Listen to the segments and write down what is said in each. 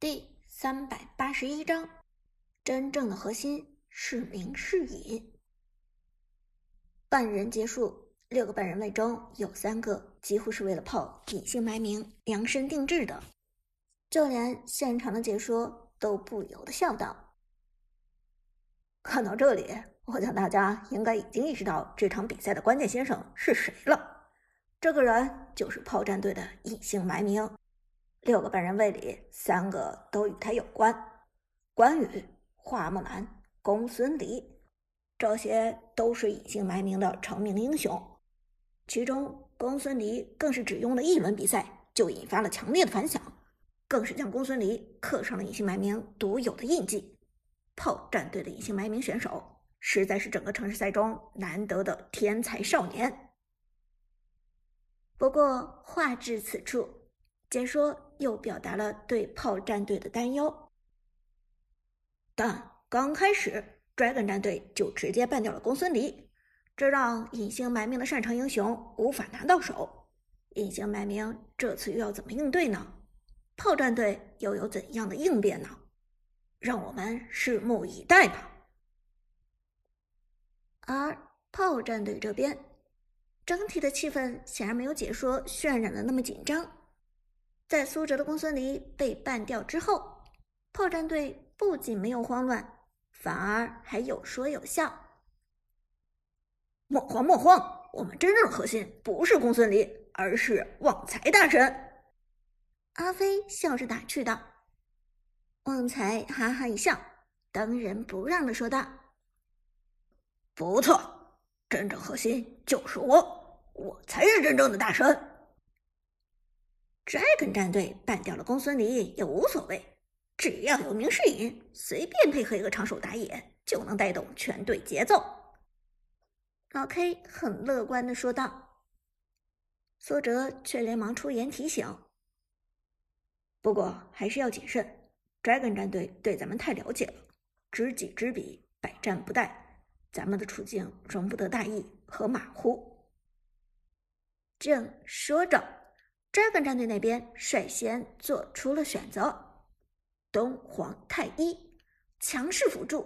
第三百八十一章，真正的核心是明是隐。半人结束，六个半人位中有三个几乎是为了炮隐姓埋名量身定制的，就连现场的解说都不由得笑道：“看到这里，我想大家应该已经意识到这场比赛的关键先生是谁了。这个人就是炮战队的隐姓埋名。”六个半人位里，三个都与他有关：关羽、花木兰、公孙离，这些都是隐姓埋名的成名英雄。其中，公孙离更是只用了一轮比赛，就引发了强烈的反响，更是将公孙离刻上了隐姓埋名独有的印记。炮战队的隐姓埋名选手，实在是整个城市赛中难得的天才少年。不过，话至此处。解说又表达了对炮战队的担忧，但刚开始，Dragon 战队就直接办掉了公孙离，这让隐姓埋名的擅长英雄无法拿到手。隐姓埋名这次又要怎么应对呢？炮战队又有怎样的应变呢？让我们拭目以待吧。而炮战队这边，整体的气氛显然没有解说渲染的那么紧张。在苏哲的公孙离被办掉之后，炮战队不仅没有慌乱，反而还有说有笑。莫慌莫慌，我们真正的核心不是公孙离，而是旺财大神。阿飞笑着打趣道。旺财哈哈一笑，当仁不让的说道：“不错，真正核心就是我，我才是真正的大神。” Dragon 战队办掉了公孙离也无所谓，只要有明世隐，随便配合一个长手打野，就能带动全队节奏。老 K 很乐观的说道。苏哲却连忙出言提醒：“不过还是要谨慎，Dragon 战队对咱们太了解了，知己知彼，百战不殆，咱们的处境容不得大意和马虎。”正说着。Dragon 战队那边率先做出了选择，东皇太一强势辅助。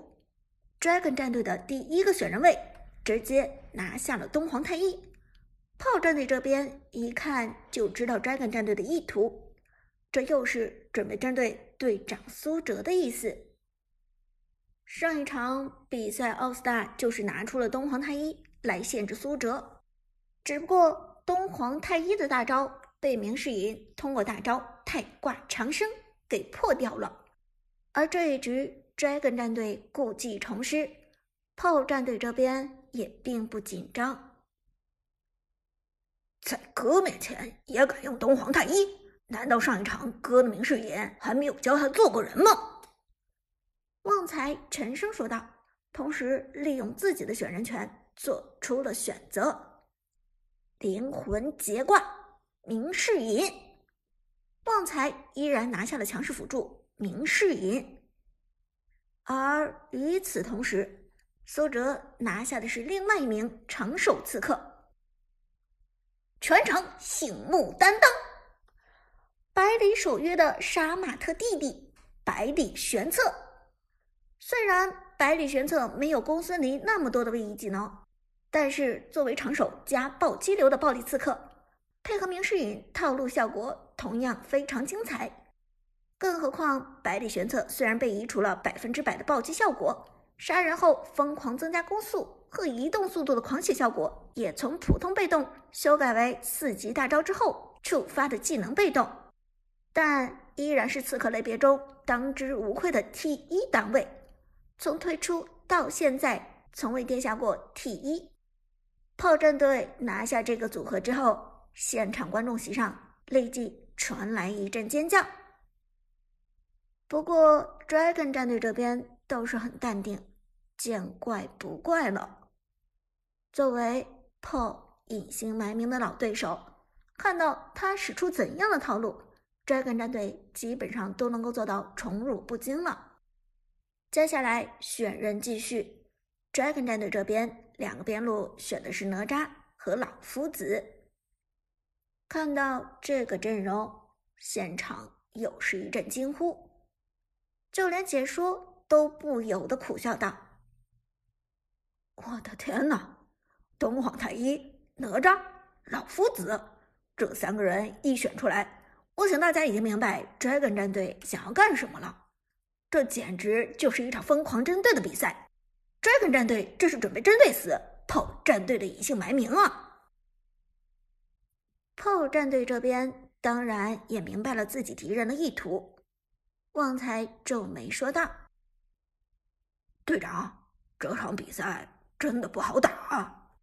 Dragon 战队的第一个选人位直接拿下了东皇太一。炮战队这边一看就知道 Dragon 战队的意图，这又是准备针对队长苏哲的意思。上一场比赛，All Star 就是拿出了东皇太一来限制苏哲，只不过东皇太一的大招。被明世隐通过大招太挂长生给破掉了，而这一局 Dragon 战队故技重施，炮战队这边也并不紧张，在哥面前也敢用东皇太一？难道上一场哥的明世隐还没有教他做过人吗？旺财沉声说道，同时利用自己的选人权做出了选择，灵魂结挂。明世隐，旺财依然拿下了强势辅助明世隐，而与此同时，苏哲拿下的是另外一名长手刺客。全场醒目担当，百里守约的杀马特弟弟百里玄策。虽然百里玄策没有公孙离那么多的位移技能，但是作为长手加暴击流的暴力刺客。配合明世隐套路效果同样非常精彩，更何况百里玄策虽然被移除了百分之百的暴击效果，杀人后疯狂增加攻速和移动速度的狂血效果也从普通被动修改为四级大招之后触发的技能被动，但依然是刺客类别中当之无愧的 T 一档位，从推出到现在从未跌下过 T 一。炮战队拿下这个组合之后。现场观众席上立即传来一阵尖叫。不过，Dragon 战队这边倒是很淡定，见怪不怪了。作为 Paul 隐姓埋名的老对手，看到他使出怎样的套路，Dragon 战队基本上都能够做到宠辱不惊了。接下来选人继续，Dragon 战队这边两个边路选的是哪吒和老夫子。看到这个阵容，现场又是一阵惊呼。就连解说都不由得苦笑道：“我的天哪！东皇太一、哪吒、老夫子这三个人一选出来，我想大家已经明白 Dragon 战队想要干什么了。这简直就是一场疯狂针对的比赛。Dragon 战队这是准备针对死炮战队的隐姓埋名啊！炮战队这边当然也明白了自己敌人的意图。旺财皱眉说道：“队长，这场比赛真的不好打。”。”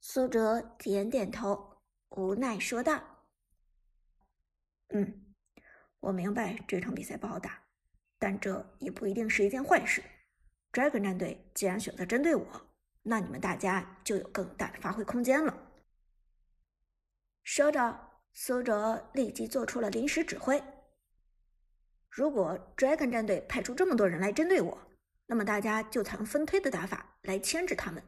苏哲点点头，无奈说道：“嗯，我明白这场比赛不好打，但这也不一定是一件坏事。Dragon 战队既然选择针对我，那你们大家就有更大的发挥空间了。”说着，苏哲立即做出了临时指挥。如果 Dragon 战队派出这么多人来针对我，那么大家就采用分推的打法来牵制他们。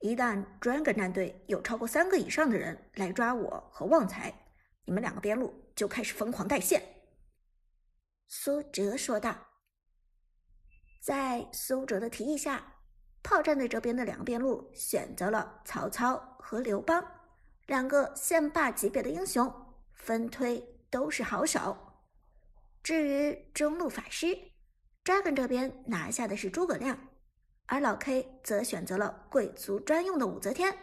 一旦 Dragon 战队有超过三个以上的人来抓我和旺财，你们两个边路就开始疯狂带线。”苏哲说道。在苏哲的提议下，炮战队这边的两个边路选择了曹操和刘邦，两个线霸级别的英雄，分推都是好手。至于中路法师，Dragon 这边拿下的是诸葛亮，而老 K 则选择了贵族专用的武则天。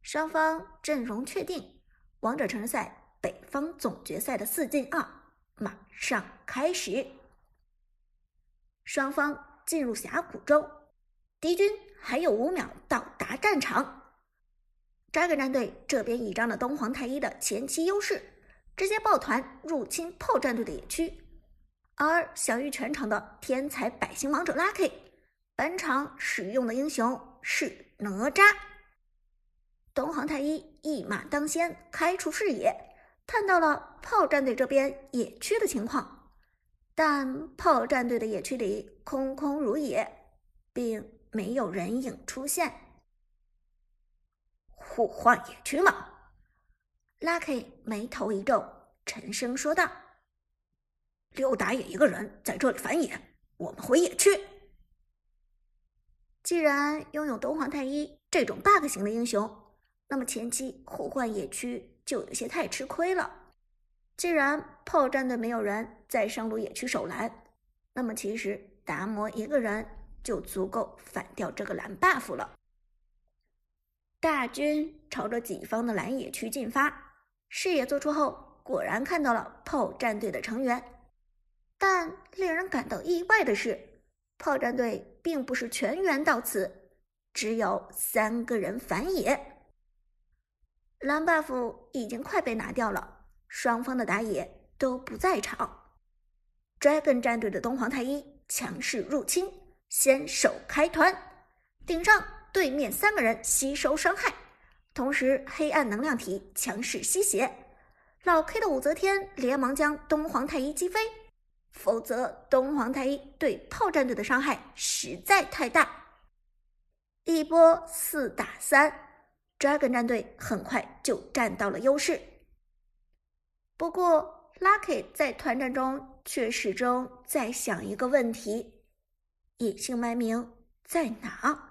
双方阵容确定，王者城市赛北方总决赛的四进二马上开始。双方进入峡谷中，敌军还有五秒到达战场。Dragon 战队这边倚仗了东皇太一的前期优势。直接抱团入侵炮战队的野区，而享誉全场的天才百星王者 Lucky，本场使用的英雄是哪吒。东皇太一一马当先，开出视野，看到了炮战队这边野区的情况，但炮战队的野区里空空如也，并没有人影出现。互换野区吗？Lucky 眉头一皱，沉声说道：“刘打野一个人在这里反野，我们回野区。既然拥有东皇太一这种 bug 型的英雄，那么前期互换野区就有些太吃亏了。既然炮战队没有人在上路野区守蓝，那么其实达摩一个人就足够反掉这个蓝 buff 了。大军朝着己方的蓝野区进发。”视野做出后，果然看到了炮战队的成员，但令人感到意外的是，炮战队并不是全员到此，只有三个人反野。蓝 buff 已经快被拿掉了，双方的打野都不在场。Dragon 战队的东皇太一强势入侵，先手开团，顶上对面三个人吸收伤害。同时，黑暗能量体强势吸血，老 K 的武则天连忙将东皇太一击飞，否则东皇太一对炮战队的伤害实在太大。一波四打三，Dragon 战队很快就占到了优势。不过，Lucky 在团战中却始终在想一个问题：隐姓埋名在哪？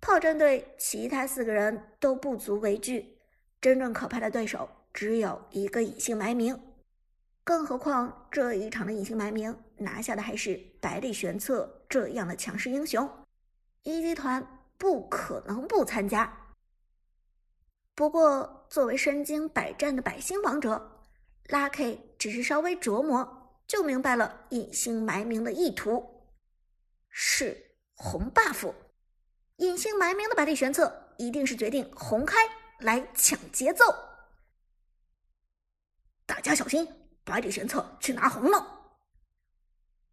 炮战队其他四个人都不足为惧，真正可怕的对手只有一个隐姓埋名。更何况这一场的隐姓埋名拿下的还是百里玄策这样的强势英雄，一级团不可能不参加。不过，作为身经百战的百星王者，Lucky 只是稍微琢磨就明白了隐姓埋名的意图，是红 buff。隐姓埋名的百里玄策一定是决定红开来抢节奏，大家小心，百里玄策去拿红了。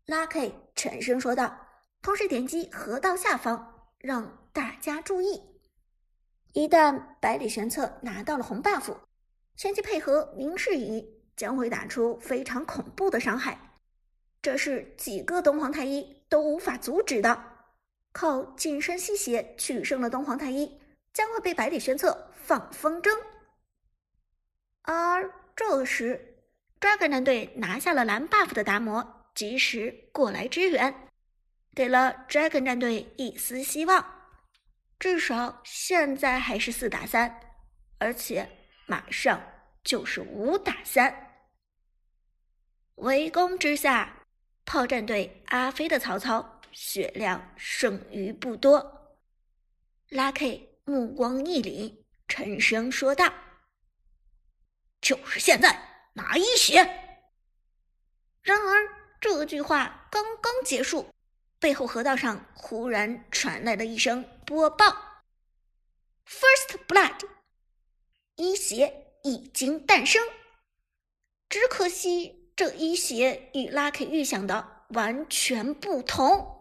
Lucky 沉声说道，同时点击河道下方，让大家注意。一旦百里玄策拿到了红 buff，前期配合明世隐将会打出非常恐怖的伤害，这是几个东皇太一都无法阻止的。靠近身吸血取胜的东皇太一将会被百里玄策放风筝，而这时 Dragon 战队拿下了蓝 buff 的达摩及时过来支援，给了 Dragon 战队一丝希望。至少现在还是四打三，而且马上就是五打三。围攻之下，炮战队阿飞的曹操血量剩余不多。拉 K 目光一凛，沉声说道：“就是现在，拿一血！”然而这句话刚刚结束，背后河道上忽然传来了一声播报：“First Blood，一血已经诞生。”只可惜。这一血与拉 K 预想的完全不同。